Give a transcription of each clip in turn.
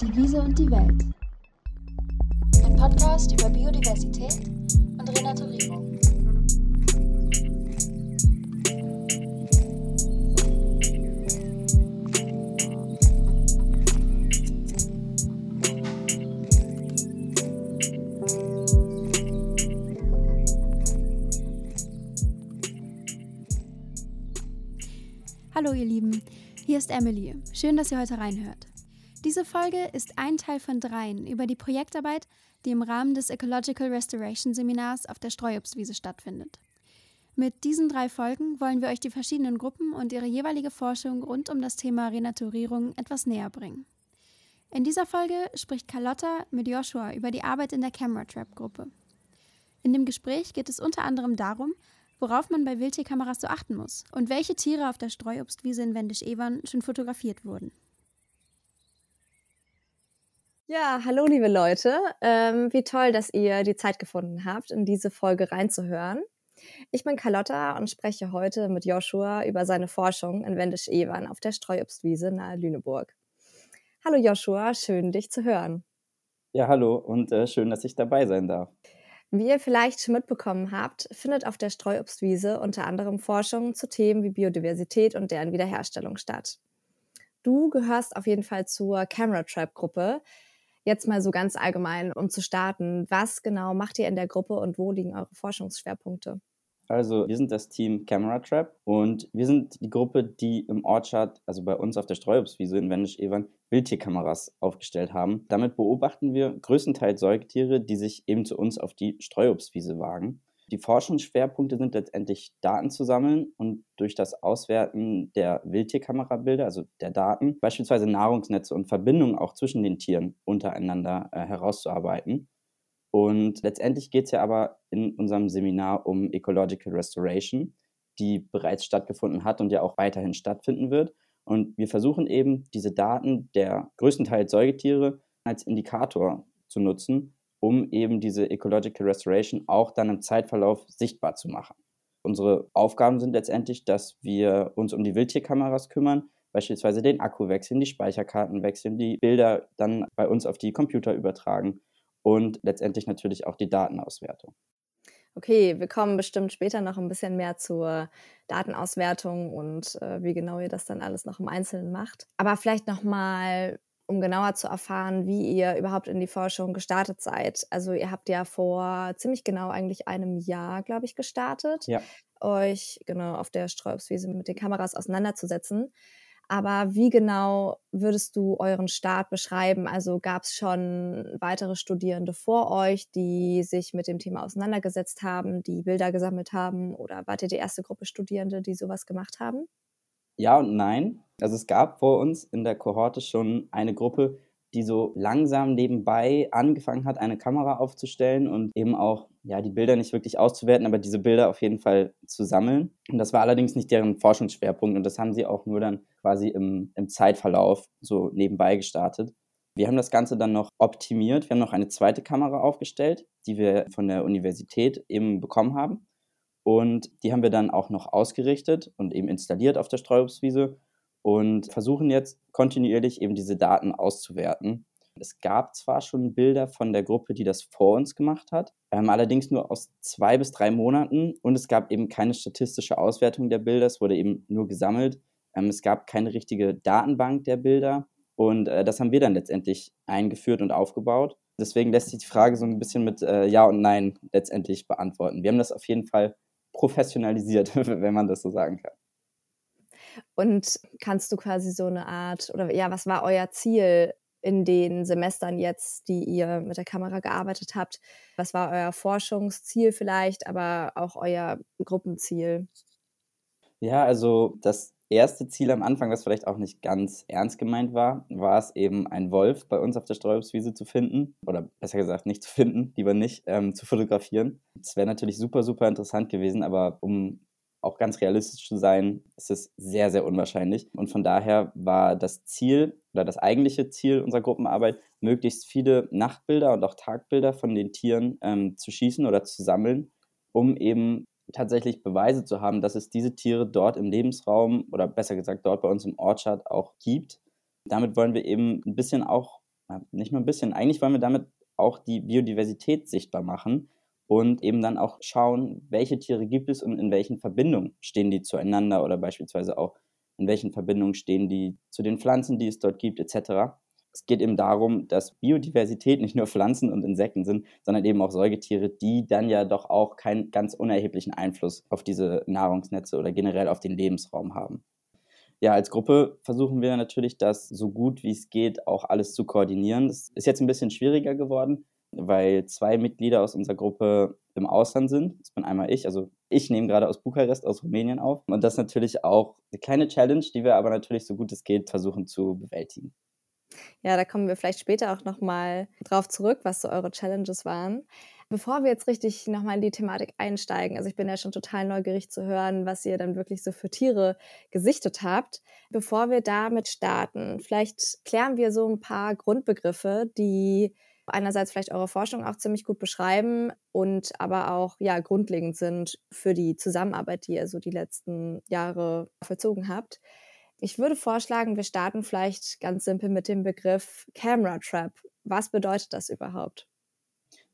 Die Wiese und die Welt. Ein Podcast über Biodiversität und Renaturierung. Hallo ihr Lieben, hier ist Emily. Schön, dass ihr heute reinhört. Diese Folge ist ein Teil von dreien über die Projektarbeit, die im Rahmen des Ecological Restoration Seminars auf der Streuobstwiese stattfindet. Mit diesen drei Folgen wollen wir euch die verschiedenen Gruppen und ihre jeweilige Forschung rund um das Thema Renaturierung etwas näher bringen. In dieser Folge spricht Carlotta mit Joshua über die Arbeit in der Camera Trap Gruppe. In dem Gespräch geht es unter anderem darum, worauf man bei Wildtierkameras so achten muss und welche Tiere auf der Streuobstwiese in Wendisch-Evern schon fotografiert wurden. Ja, hallo liebe Leute. Ähm, wie toll, dass ihr die Zeit gefunden habt, in diese Folge reinzuhören. Ich bin Carlotta und spreche heute mit Joshua über seine Forschung in Wendisch-Evern auf der Streuobstwiese nahe Lüneburg. Hallo Joshua, schön dich zu hören. Ja, hallo und äh, schön, dass ich dabei sein darf. Wie ihr vielleicht schon mitbekommen habt, findet auf der Streuobstwiese unter anderem Forschung zu Themen wie Biodiversität und deren Wiederherstellung statt. Du gehörst auf jeden Fall zur Camera Trap Gruppe, Jetzt mal so ganz allgemein, um zu starten. Was genau macht ihr in der Gruppe und wo liegen eure Forschungsschwerpunkte? Also wir sind das Team Camera Trap und wir sind die Gruppe, die im Orchard, also bei uns auf der Streuobstwiese in Wendisch-Evern, Wildtierkameras aufgestellt haben. Damit beobachten wir größtenteils Säugetiere, die sich eben zu uns auf die Streuobstwiese wagen. Die Forschungsschwerpunkte sind letztendlich Daten zu sammeln und durch das Auswerten der Wildtierkamerabilder, also der Daten, beispielsweise Nahrungsnetze und Verbindungen auch zwischen den Tieren untereinander äh, herauszuarbeiten. Und letztendlich geht es ja aber in unserem Seminar um Ecological Restoration, die bereits stattgefunden hat und ja auch weiterhin stattfinden wird. Und wir versuchen eben, diese Daten der größtenteils Säugetiere als Indikator zu nutzen, um eben diese Ecological Restoration auch dann im Zeitverlauf sichtbar zu machen. Unsere Aufgaben sind letztendlich, dass wir uns um die Wildtierkameras kümmern, beispielsweise den Akku wechseln, die Speicherkarten wechseln, die Bilder dann bei uns auf die Computer übertragen und letztendlich natürlich auch die Datenauswertung. Okay, wir kommen bestimmt später noch ein bisschen mehr zur Datenauswertung und äh, wie genau ihr das dann alles noch im Einzelnen macht. Aber vielleicht noch mal um genauer zu erfahren, wie ihr überhaupt in die Forschung gestartet seid. Also ihr habt ja vor ziemlich genau eigentlich einem Jahr, glaube ich, gestartet, ja. euch genau auf der Sträubswiese mit den Kameras auseinanderzusetzen. Aber wie genau würdest du euren Start beschreiben? Also gab es schon weitere Studierende vor euch, die sich mit dem Thema auseinandergesetzt haben, die Bilder gesammelt haben? Oder wart ihr die erste Gruppe Studierende, die sowas gemacht haben? Ja und nein. Also es gab vor uns in der Kohorte schon eine Gruppe, die so langsam nebenbei angefangen hat, eine Kamera aufzustellen und eben auch ja, die Bilder nicht wirklich auszuwerten, aber diese Bilder auf jeden Fall zu sammeln. Und das war allerdings nicht deren Forschungsschwerpunkt und das haben sie auch nur dann quasi im, im Zeitverlauf so nebenbei gestartet. Wir haben das Ganze dann noch optimiert. Wir haben noch eine zweite Kamera aufgestellt, die wir von der Universität eben bekommen haben. Und die haben wir dann auch noch ausgerichtet und eben installiert auf der Streuobstwiese und versuchen jetzt kontinuierlich eben diese Daten auszuwerten. Es gab zwar schon Bilder von der Gruppe, die das vor uns gemacht hat, ähm, allerdings nur aus zwei bis drei Monaten und es gab eben keine statistische Auswertung der Bilder, es wurde eben nur gesammelt. Ähm, es gab keine richtige Datenbank der Bilder und äh, das haben wir dann letztendlich eingeführt und aufgebaut. Deswegen lässt sich die Frage so ein bisschen mit äh, Ja und Nein letztendlich beantworten. Wir haben das auf jeden Fall professionalisiert, wenn man das so sagen kann. Und kannst du quasi so eine Art, oder ja, was war euer Ziel in den Semestern jetzt, die ihr mit der Kamera gearbeitet habt? Was war euer Forschungsziel vielleicht, aber auch euer Gruppenziel? Ja, also das erste Ziel am Anfang, was vielleicht auch nicht ganz ernst gemeint war, war es eben, einen Wolf bei uns auf der Sträubswiese zu finden. Oder besser gesagt, nicht zu finden, lieber nicht, ähm, zu fotografieren. Das wäre natürlich super, super interessant gewesen, aber um auch ganz realistisch zu sein, ist es sehr, sehr unwahrscheinlich. Und von daher war das Ziel oder das eigentliche Ziel unserer Gruppenarbeit, möglichst viele Nachtbilder und auch Tagbilder von den Tieren ähm, zu schießen oder zu sammeln, um eben tatsächlich Beweise zu haben, dass es diese Tiere dort im Lebensraum oder besser gesagt dort bei uns im Orchard auch gibt. Damit wollen wir eben ein bisschen auch nicht nur ein bisschen, eigentlich wollen wir damit auch die Biodiversität sichtbar machen und eben dann auch schauen, welche Tiere gibt es und in welchen Verbindungen stehen die zueinander oder beispielsweise auch in welchen Verbindungen stehen die zu den Pflanzen, die es dort gibt, etc. Es geht eben darum, dass Biodiversität nicht nur Pflanzen und Insekten sind, sondern eben auch Säugetiere, die dann ja doch auch keinen ganz unerheblichen Einfluss auf diese Nahrungsnetze oder generell auf den Lebensraum haben. Ja, als Gruppe versuchen wir natürlich, das so gut wie es geht auch alles zu koordinieren. Das ist jetzt ein bisschen schwieriger geworden, weil zwei Mitglieder aus unserer Gruppe im Ausland sind. Das bin einmal ich, also ich nehme gerade aus Bukarest, aus Rumänien auf. Und das ist natürlich auch eine kleine Challenge, die wir aber natürlich so gut es geht versuchen zu bewältigen. Ja, da kommen wir vielleicht später auch nochmal drauf zurück, was so eure Challenges waren. Bevor wir jetzt richtig nochmal in die Thematik einsteigen, also ich bin ja schon total neugierig zu hören, was ihr dann wirklich so für Tiere gesichtet habt. Bevor wir damit starten, vielleicht klären wir so ein paar Grundbegriffe, die einerseits vielleicht eure Forschung auch ziemlich gut beschreiben und aber auch ja grundlegend sind für die Zusammenarbeit, die ihr so die letzten Jahre vollzogen habt. Ich würde vorschlagen, wir starten vielleicht ganz simpel mit dem Begriff Camera Trap. Was bedeutet das überhaupt?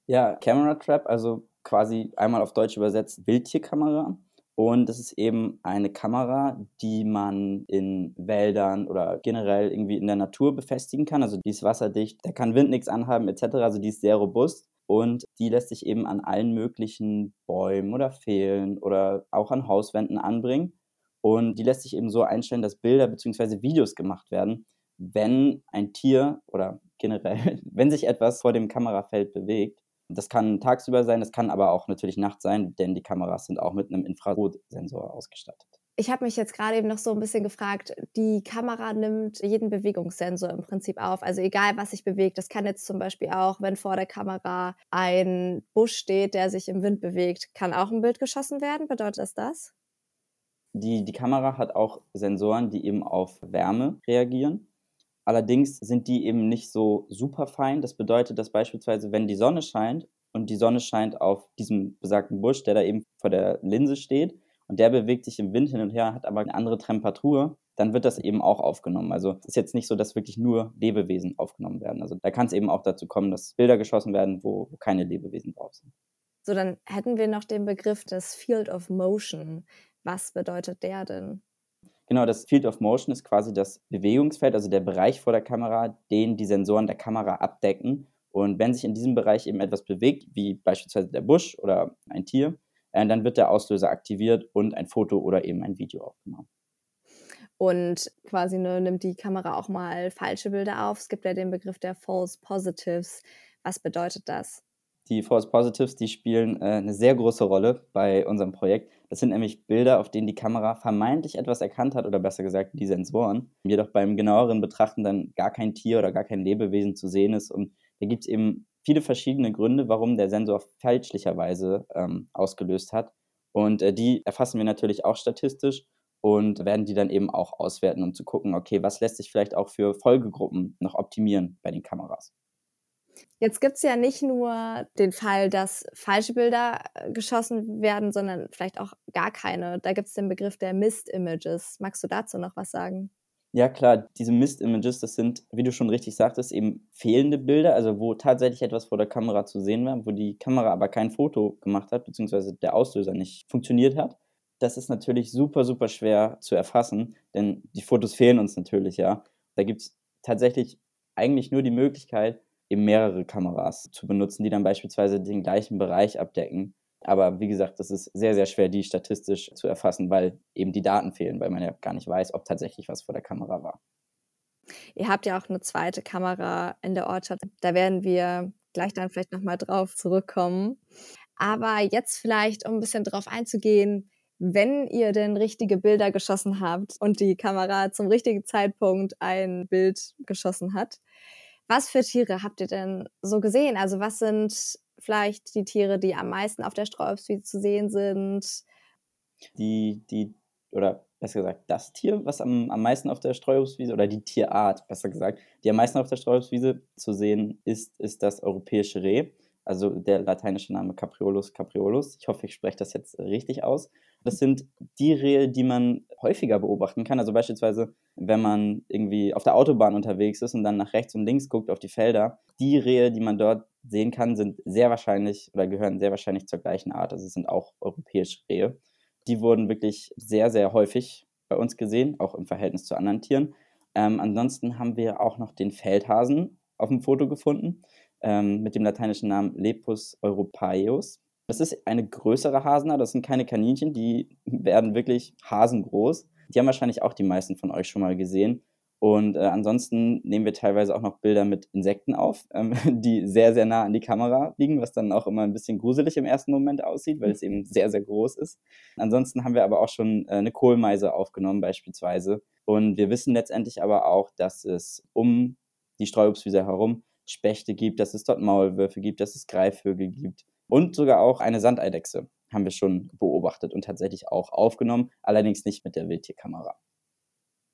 Ja, Camera Trap, also quasi einmal auf Deutsch übersetzt Wildtierkamera. Und das ist eben eine Kamera, die man in Wäldern oder generell irgendwie in der Natur befestigen kann. Also die ist wasserdicht, da kann Wind nichts anhaben etc. Also die ist sehr robust und die lässt sich eben an allen möglichen Bäumen oder Pfählen oder auch an Hauswänden anbringen. Und die lässt sich eben so einstellen, dass Bilder bzw. Videos gemacht werden, wenn ein Tier oder generell, wenn sich etwas vor dem Kamerafeld bewegt. Das kann tagsüber sein, das kann aber auch natürlich nachts sein, denn die Kameras sind auch mit einem Infrarotsensor ausgestattet. Ich habe mich jetzt gerade eben noch so ein bisschen gefragt, die Kamera nimmt jeden Bewegungssensor im Prinzip auf. Also egal, was sich bewegt. Das kann jetzt zum Beispiel auch, wenn vor der Kamera ein Busch steht, der sich im Wind bewegt, kann auch ein Bild geschossen werden. Bedeutet das das? Die, die Kamera hat auch Sensoren, die eben auf Wärme reagieren. Allerdings sind die eben nicht so super fein. Das bedeutet, dass beispielsweise, wenn die Sonne scheint und die Sonne scheint auf diesem besagten Busch, der da eben vor der Linse steht und der bewegt sich im Wind hin und her, hat aber eine andere Temperatur, dann wird das eben auch aufgenommen. Also es ist jetzt nicht so, dass wirklich nur Lebewesen aufgenommen werden. Also da kann es eben auch dazu kommen, dass Bilder geschossen werden, wo, wo keine Lebewesen drauf sind. So, dann hätten wir noch den Begriff des Field of Motion. Was bedeutet der denn? Genau, das Field of Motion ist quasi das Bewegungsfeld, also der Bereich vor der Kamera, den die Sensoren der Kamera abdecken. Und wenn sich in diesem Bereich eben etwas bewegt, wie beispielsweise der Busch oder ein Tier, äh, dann wird der Auslöser aktiviert und ein Foto oder eben ein Video aufgenommen. Und quasi ne, nimmt die Kamera auch mal falsche Bilder auf. Es gibt ja den Begriff der False Positives. Was bedeutet das? Die False Positives, die spielen äh, eine sehr große Rolle bei unserem Projekt. Das sind nämlich Bilder, auf denen die Kamera vermeintlich etwas erkannt hat oder besser gesagt die Sensoren, jedoch beim genaueren Betrachten dann gar kein Tier oder gar kein Lebewesen zu sehen ist. Und da gibt es eben viele verschiedene Gründe, warum der Sensor fälschlicherweise ähm, ausgelöst hat. Und äh, die erfassen wir natürlich auch statistisch und werden die dann eben auch auswerten, um zu gucken, okay, was lässt sich vielleicht auch für Folgegruppen noch optimieren bei den Kameras. Jetzt gibt es ja nicht nur den Fall, dass falsche Bilder äh, geschossen werden, sondern vielleicht auch gar keine. Da gibt es den Begriff der Mist-Images. Magst du dazu noch was sagen? Ja, klar, diese Mist-Images, das sind, wie du schon richtig sagtest, eben fehlende Bilder, also wo tatsächlich etwas vor der Kamera zu sehen war, wo die Kamera aber kein Foto gemacht hat, beziehungsweise der Auslöser nicht funktioniert hat. Das ist natürlich super, super schwer zu erfassen, denn die Fotos fehlen uns natürlich, ja. Da gibt es tatsächlich eigentlich nur die Möglichkeit, eben mehrere Kameras zu benutzen, die dann beispielsweise den gleichen Bereich abdecken. Aber wie gesagt, das ist sehr, sehr schwer, die statistisch zu erfassen, weil eben die Daten fehlen, weil man ja gar nicht weiß, ob tatsächlich was vor der Kamera war. Ihr habt ja auch eine zweite Kamera in der Ortschaft. Da werden wir gleich dann vielleicht nochmal drauf zurückkommen. Aber jetzt vielleicht, um ein bisschen drauf einzugehen, wenn ihr denn richtige Bilder geschossen habt und die Kamera zum richtigen Zeitpunkt ein Bild geschossen hat, was für Tiere habt ihr denn so gesehen? Also was sind vielleicht die Tiere, die am meisten auf der Streuobstwiese zu sehen sind? Die, die, oder besser gesagt, das Tier, was am, am meisten auf der Streuobstwiese, oder die Tierart, besser gesagt, die am meisten auf der Streuobstwiese zu sehen ist, ist das europäische Reh. Also der lateinische Name Capriolus capriolus. Ich hoffe, ich spreche das jetzt richtig aus. Das sind die Rehe, die man häufiger beobachten kann. Also beispielsweise, wenn man irgendwie auf der Autobahn unterwegs ist und dann nach rechts und links guckt auf die Felder. Die Rehe, die man dort sehen kann, sind sehr wahrscheinlich oder gehören sehr wahrscheinlich zur gleichen Art. Also es sind auch europäische Rehe. Die wurden wirklich sehr, sehr häufig bei uns gesehen, auch im Verhältnis zu anderen Tieren. Ähm, ansonsten haben wir auch noch den Feldhasen auf dem Foto gefunden ähm, mit dem lateinischen Namen Lepus europaeus. Das ist eine größere Hasenart, das sind keine Kaninchen, die werden wirklich hasengroß. Die haben wahrscheinlich auch die meisten von euch schon mal gesehen. Und äh, ansonsten nehmen wir teilweise auch noch Bilder mit Insekten auf, ähm, die sehr, sehr nah an die Kamera liegen, was dann auch immer ein bisschen gruselig im ersten Moment aussieht, weil es eben sehr, sehr groß ist. Ansonsten haben wir aber auch schon äh, eine Kohlmeise aufgenommen beispielsweise. Und wir wissen letztendlich aber auch, dass es um die Streuobstwiese herum Spechte gibt, dass es dort Maulwürfe gibt, dass es Greifvögel gibt und sogar auch eine Sandeidechse haben wir schon beobachtet und tatsächlich auch aufgenommen, allerdings nicht mit der Wildtierkamera.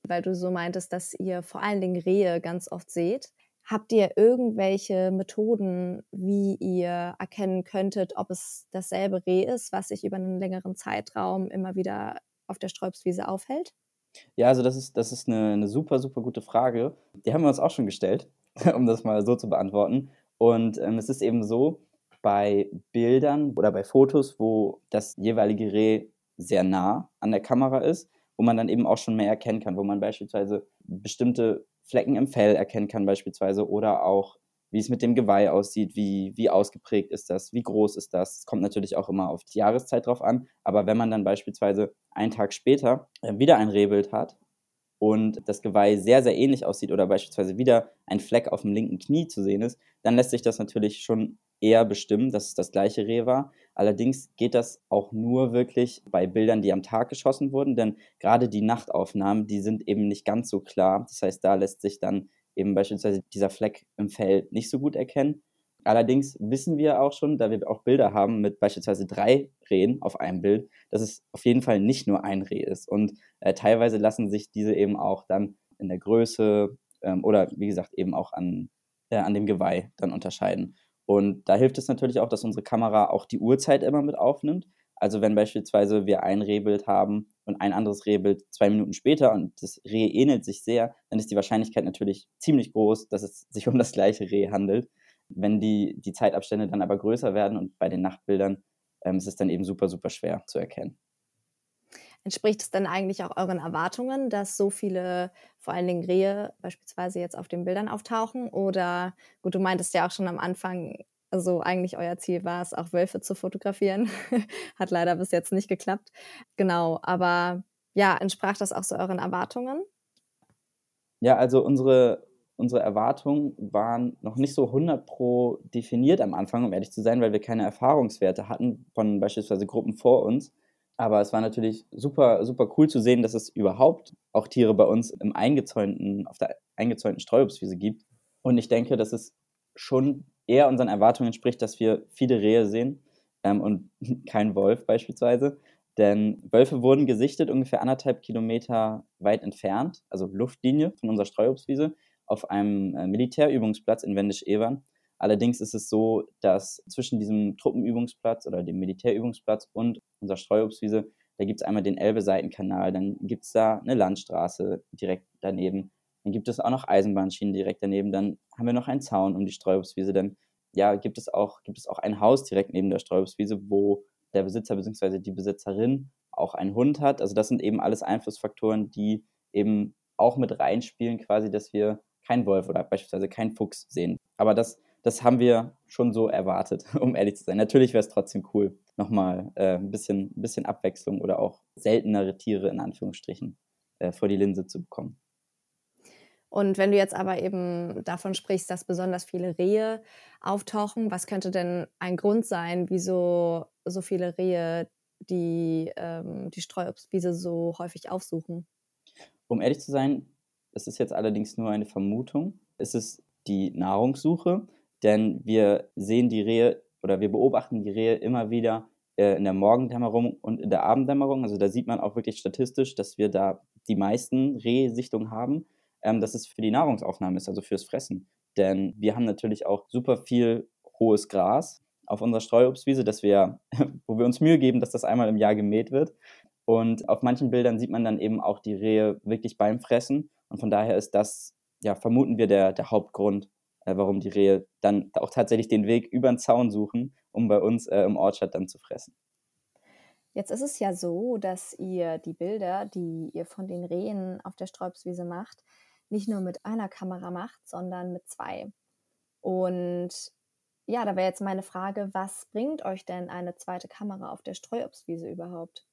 Weil du so meintest, dass ihr vor allen Dingen Rehe ganz oft seht. Habt ihr irgendwelche Methoden, wie ihr erkennen könntet, ob es dasselbe Reh ist, was sich über einen längeren Zeitraum immer wieder auf der Sträubswiese aufhält? Ja, also das ist, das ist eine, eine super, super gute Frage. Die haben wir uns auch schon gestellt, um das mal so zu beantworten. Und ähm, es ist eben so, bei Bildern oder bei Fotos, wo das jeweilige Reh sehr nah an der Kamera ist, wo man dann eben auch schon mehr erkennen kann, wo man beispielsweise bestimmte Flecken im Fell erkennen kann beispielsweise oder auch wie es mit dem Geweih aussieht, wie, wie ausgeprägt ist das, wie groß ist das. Es kommt natürlich auch immer auf die Jahreszeit drauf an, aber wenn man dann beispielsweise einen Tag später äh, wieder ein Rehbild hat und das Geweih sehr, sehr ähnlich aussieht oder beispielsweise wieder ein Fleck auf dem linken Knie zu sehen ist, dann lässt sich das natürlich schon eher bestimmen, dass es das gleiche Reh war. Allerdings geht das auch nur wirklich bei Bildern, die am Tag geschossen wurden, denn gerade die Nachtaufnahmen, die sind eben nicht ganz so klar. Das heißt, da lässt sich dann eben beispielsweise dieser Fleck im Fell nicht so gut erkennen. Allerdings wissen wir auch schon, da wir auch Bilder haben mit beispielsweise drei Rehen auf einem Bild, dass es auf jeden Fall nicht nur ein Reh ist. Und äh, teilweise lassen sich diese eben auch dann in der Größe ähm, oder wie gesagt eben auch an, äh, an dem Geweih dann unterscheiden. Und da hilft es natürlich auch, dass unsere Kamera auch die Uhrzeit immer mit aufnimmt. Also wenn beispielsweise wir ein Rehbild haben und ein anderes Rehbild zwei Minuten später und das Reh ähnelt sich sehr, dann ist die Wahrscheinlichkeit natürlich ziemlich groß, dass es sich um das gleiche Reh handelt. Wenn die, die Zeitabstände dann aber größer werden und bei den Nachtbildern ähm, ist es dann eben super, super schwer zu erkennen. Entspricht es denn eigentlich auch euren Erwartungen, dass so viele, vor allen Dingen Rehe beispielsweise jetzt auf den Bildern auftauchen? Oder gut, du meintest ja auch schon am Anfang, also eigentlich euer Ziel war es, auch Wölfe zu fotografieren. Hat leider bis jetzt nicht geklappt. Genau, aber ja, entsprach das auch so euren Erwartungen? Ja, also unsere, unsere Erwartungen waren noch nicht so 100 pro definiert am Anfang, um ehrlich zu sein, weil wir keine Erfahrungswerte hatten von beispielsweise Gruppen vor uns. Aber es war natürlich super, super cool zu sehen, dass es überhaupt auch Tiere bei uns im eingezäunten, auf der eingezäunten Streuobstwiese gibt. Und ich denke, dass es schon eher unseren Erwartungen entspricht, dass wir viele Rehe sehen ähm, und kein Wolf beispielsweise. Denn Wölfe wurden gesichtet ungefähr anderthalb Kilometer weit entfernt, also Luftlinie von unserer Streuobstwiese, auf einem äh, Militärübungsplatz in Wendisch-Evern. Allerdings ist es so, dass zwischen diesem Truppenübungsplatz oder dem Militärübungsplatz und unserer Streuobstwiese, da gibt es einmal den Elbe-Seitenkanal, dann gibt es da eine Landstraße direkt daneben, dann gibt es auch noch Eisenbahnschienen direkt daneben, dann haben wir noch einen Zaun um die Streuobstwiese, dann ja, gibt es auch, gibt es auch ein Haus direkt neben der Streuobstwiese, wo der Besitzer bzw. die Besitzerin auch einen Hund hat. Also das sind eben alles Einflussfaktoren, die eben auch mit reinspielen, quasi, dass wir keinen Wolf oder beispielsweise keinen Fuchs sehen. Aber das das haben wir schon so erwartet, um ehrlich zu sein. Natürlich wäre es trotzdem cool, nochmal äh, ein bisschen, bisschen Abwechslung oder auch seltenere Tiere in Anführungsstrichen äh, vor die Linse zu bekommen. Und wenn du jetzt aber eben davon sprichst, dass besonders viele Rehe auftauchen, was könnte denn ein Grund sein, wieso so viele Rehe die, ähm, die Streuobstwiese so häufig aufsuchen? Um ehrlich zu sein, es ist jetzt allerdings nur eine Vermutung. Es ist die Nahrungssuche denn wir sehen die Rehe oder wir beobachten die Rehe immer wieder äh, in der Morgendämmerung und in der Abenddämmerung. Also da sieht man auch wirklich statistisch, dass wir da die meisten Rehsichtungen haben, ähm, dass es für die Nahrungsaufnahme ist, also fürs Fressen. Denn wir haben natürlich auch super viel hohes Gras auf unserer Streuobstwiese, dass wir, wo wir uns Mühe geben, dass das einmal im Jahr gemäht wird. Und auf manchen Bildern sieht man dann eben auch die Rehe wirklich beim Fressen. Und von daher ist das, ja, vermuten wir, der, der Hauptgrund, äh, warum die Rehe dann auch tatsächlich den Weg über den Zaun suchen, um bei uns äh, im Orchard dann zu fressen. Jetzt ist es ja so, dass ihr die Bilder, die ihr von den Rehen auf der Sträubswiese macht, nicht nur mit einer Kamera macht, sondern mit zwei. Und ja, da wäre jetzt meine Frage, was bringt euch denn eine zweite Kamera auf der Streuobstwiese überhaupt?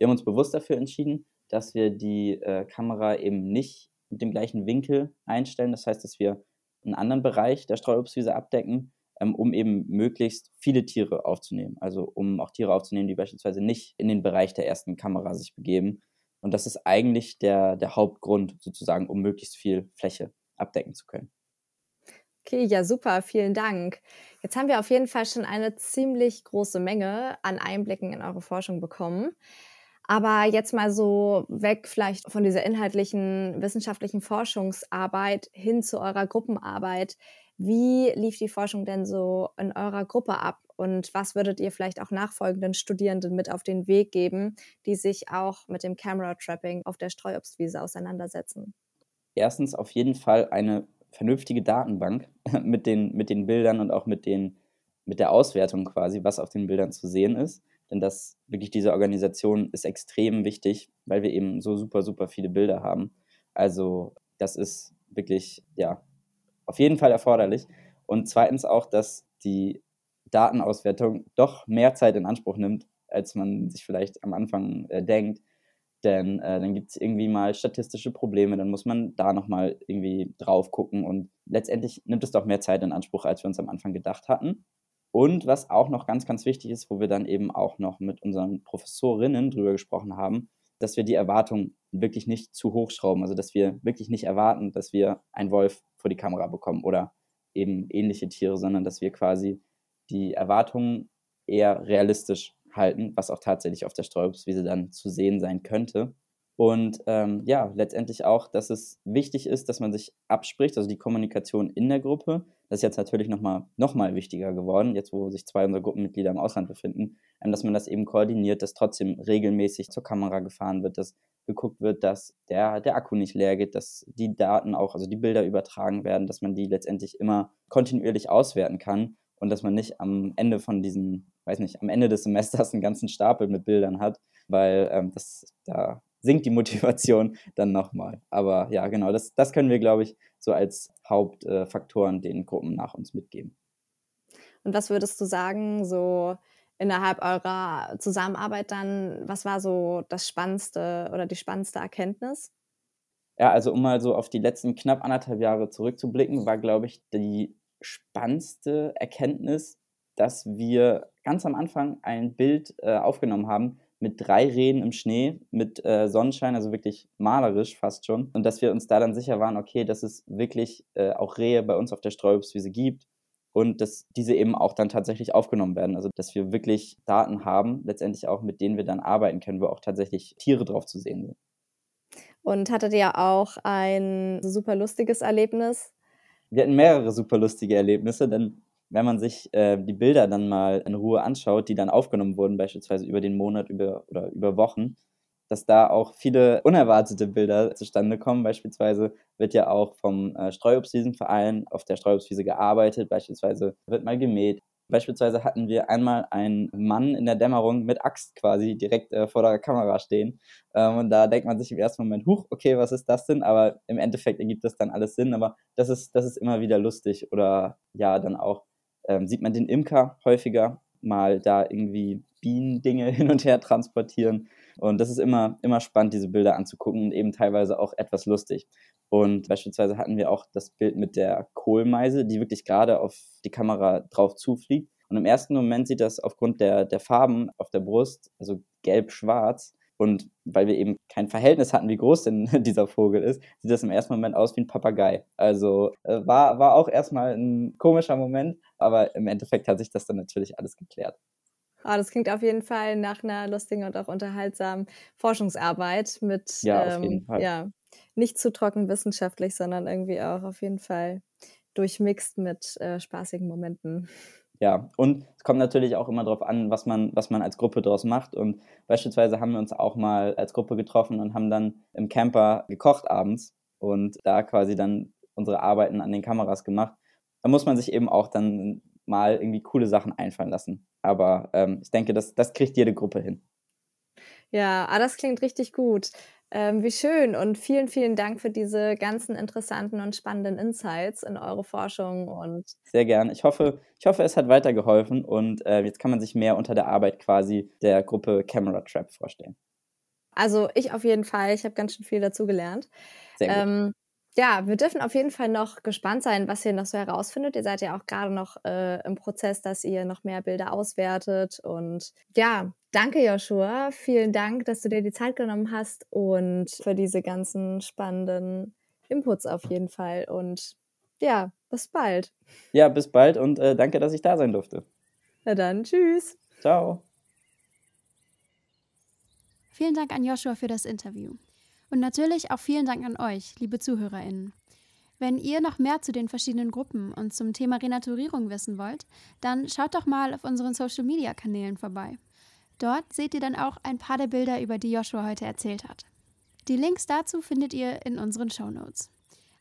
Wir haben uns bewusst dafür entschieden, dass wir die äh, Kamera eben nicht mit dem gleichen Winkel einstellen. Das heißt, dass wir einen anderen Bereich der Streuobstwiese abdecken, ähm, um eben möglichst viele Tiere aufzunehmen. Also um auch Tiere aufzunehmen, die beispielsweise nicht in den Bereich der ersten Kamera sich begeben. Und das ist eigentlich der, der Hauptgrund sozusagen, um möglichst viel Fläche abdecken zu können. Okay, ja, super, vielen Dank. Jetzt haben wir auf jeden Fall schon eine ziemlich große Menge an Einblicken in eure Forschung bekommen. Aber jetzt mal so weg vielleicht von dieser inhaltlichen wissenschaftlichen Forschungsarbeit hin zu eurer Gruppenarbeit. Wie lief die Forschung denn so in eurer Gruppe ab? Und was würdet ihr vielleicht auch nachfolgenden Studierenden mit auf den Weg geben, die sich auch mit dem Camera Trapping auf der Streuobstwiese auseinandersetzen? Erstens auf jeden Fall eine vernünftige Datenbank mit den, mit den Bildern und auch mit, den, mit der Auswertung quasi, was auf den Bildern zu sehen ist. Denn das wirklich diese Organisation ist extrem wichtig, weil wir eben so super, super viele Bilder haben. Also das ist wirklich, ja, auf jeden Fall erforderlich. Und zweitens auch, dass die Datenauswertung doch mehr Zeit in Anspruch nimmt, als man sich vielleicht am Anfang äh, denkt. Denn äh, dann gibt es irgendwie mal statistische Probleme, dann muss man da nochmal irgendwie drauf gucken und letztendlich nimmt es doch mehr Zeit in Anspruch, als wir uns am Anfang gedacht hatten. Und was auch noch ganz, ganz wichtig ist, wo wir dann eben auch noch mit unseren Professorinnen drüber gesprochen haben, dass wir die Erwartungen wirklich nicht zu hoch schrauben. Also dass wir wirklich nicht erwarten, dass wir einen Wolf vor die Kamera bekommen oder eben ähnliche Tiere, sondern dass wir quasi die Erwartungen eher realistisch halten, was auch tatsächlich auf der Sträubswiese dann zu sehen sein könnte. Und ähm, ja, letztendlich auch, dass es wichtig ist, dass man sich abspricht, also die Kommunikation in der Gruppe. Das ist jetzt natürlich nochmal noch mal wichtiger geworden, jetzt wo sich zwei unserer Gruppenmitglieder im Ausland befinden, ähm, dass man das eben koordiniert, dass trotzdem regelmäßig zur Kamera gefahren wird, dass geguckt wird, dass der, der Akku nicht leer geht, dass die Daten auch, also die Bilder übertragen werden, dass man die letztendlich immer kontinuierlich auswerten kann und dass man nicht am Ende von diesen, weiß nicht, am Ende des Semesters einen ganzen Stapel mit Bildern hat, weil ähm, das da sinkt die Motivation dann nochmal. Aber ja, genau, das, das können wir, glaube ich, so als Hauptfaktoren äh, den Gruppen nach uns mitgeben. Und was würdest du sagen, so innerhalb eurer Zusammenarbeit dann, was war so das Spannendste oder die spannendste Erkenntnis? Ja, also um mal so auf die letzten knapp anderthalb Jahre zurückzublicken, war, glaube ich, die spannendste Erkenntnis, dass wir ganz am Anfang ein Bild äh, aufgenommen haben, mit drei Rehen im Schnee, mit äh, Sonnenschein, also wirklich malerisch fast schon. Und dass wir uns da dann sicher waren, okay, dass es wirklich äh, auch Rehe bei uns auf der Streuobstwiese gibt und dass diese eben auch dann tatsächlich aufgenommen werden. Also dass wir wirklich Daten haben, letztendlich auch mit denen wir dann arbeiten können, wo auch tatsächlich Tiere drauf zu sehen sind. Und hattet ihr auch ein super lustiges Erlebnis? Wir hatten mehrere super lustige Erlebnisse, denn wenn man sich äh, die Bilder dann mal in Ruhe anschaut, die dann aufgenommen wurden, beispielsweise über den Monat über, oder über Wochen, dass da auch viele unerwartete Bilder zustande kommen. Beispielsweise wird ja auch vom äh, Streuobstwiesenverein auf der Streuobstwiese gearbeitet, beispielsweise wird mal gemäht. Beispielsweise hatten wir einmal einen Mann in der Dämmerung mit Axt quasi direkt äh, vor der Kamera stehen. Ähm, und da denkt man sich im ersten Moment, huch, okay, was ist das denn? Aber im Endeffekt ergibt das dann alles Sinn. Aber das ist, das ist immer wieder lustig. Oder ja, dann auch ähm, sieht man den Imker häufiger mal da irgendwie Bienendinge hin und her transportieren. Und das ist immer, immer spannend, diese Bilder anzugucken und eben teilweise auch etwas lustig. Und beispielsweise hatten wir auch das Bild mit der Kohlmeise, die wirklich gerade auf die Kamera drauf zufliegt. Und im ersten Moment sieht das aufgrund der, der Farben auf der Brust, also gelb-schwarz, und weil wir eben kein Verhältnis hatten, wie groß denn dieser Vogel ist, sieht das im ersten Moment aus wie ein Papagei. Also äh, war, war auch erstmal ein komischer Moment, aber im Endeffekt hat sich das dann natürlich alles geklärt. Oh, das klingt auf jeden Fall nach einer lustigen und auch unterhaltsamen Forschungsarbeit mit ja, ähm, ja, nicht zu trocken wissenschaftlich, sondern irgendwie auch auf jeden Fall durchmixt mit äh, spaßigen Momenten. Ja, und es kommt natürlich auch immer darauf an, was man, was man als Gruppe daraus macht. Und beispielsweise haben wir uns auch mal als Gruppe getroffen und haben dann im Camper gekocht abends und da quasi dann unsere Arbeiten an den Kameras gemacht. Da muss man sich eben auch dann mal irgendwie coole Sachen einfallen lassen. Aber ähm, ich denke, das, das kriegt jede Gruppe hin. Ja, ah, das klingt richtig gut. Ähm, wie schön und vielen, vielen Dank für diese ganzen interessanten und spannenden Insights in eure Forschung und sehr gern. Ich hoffe, ich hoffe, es hat weitergeholfen und äh, jetzt kann man sich mehr unter der Arbeit quasi der Gruppe Camera Trap vorstellen. Also ich auf jeden Fall. Ich habe ganz schön viel dazu gelernt. Sehr gut. Ähm, ja, wir dürfen auf jeden Fall noch gespannt sein, was ihr noch so herausfindet. Ihr seid ja auch gerade noch äh, im Prozess, dass ihr noch mehr Bilder auswertet. Und ja, danke Joshua. Vielen Dank, dass du dir die Zeit genommen hast und für diese ganzen spannenden Inputs auf jeden Fall. Und ja, bis bald. Ja, bis bald und äh, danke, dass ich da sein durfte. Na dann, tschüss. Ciao. Vielen Dank an Joshua für das Interview. Und natürlich auch vielen Dank an euch, liebe ZuhörerInnen. Wenn ihr noch mehr zu den verschiedenen Gruppen und zum Thema Renaturierung wissen wollt, dann schaut doch mal auf unseren Social Media Kanälen vorbei. Dort seht ihr dann auch ein paar der Bilder, über die Joshua heute erzählt hat. Die Links dazu findet ihr in unseren Show Notes.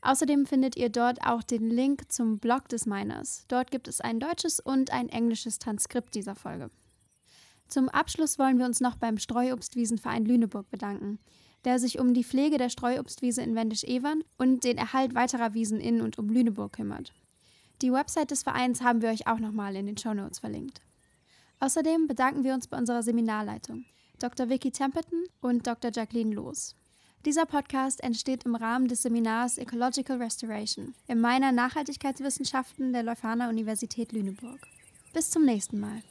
Außerdem findet ihr dort auch den Link zum Blog des Miners. Dort gibt es ein deutsches und ein englisches Transkript dieser Folge. Zum Abschluss wollen wir uns noch beim Streuobstwiesenverein Lüneburg bedanken der sich um die Pflege der Streuobstwiese in Wendisch-Evern und den Erhalt weiterer Wiesen in und um Lüneburg kümmert. Die Website des Vereins haben wir euch auch nochmal in den Shownotes verlinkt. Außerdem bedanken wir uns bei unserer Seminarleitung, Dr. Vicky Temperton und Dr. Jacqueline Loos. Dieser Podcast entsteht im Rahmen des Seminars Ecological Restoration im Meiner Nachhaltigkeitswissenschaften der Leuphana Universität Lüneburg. Bis zum nächsten Mal.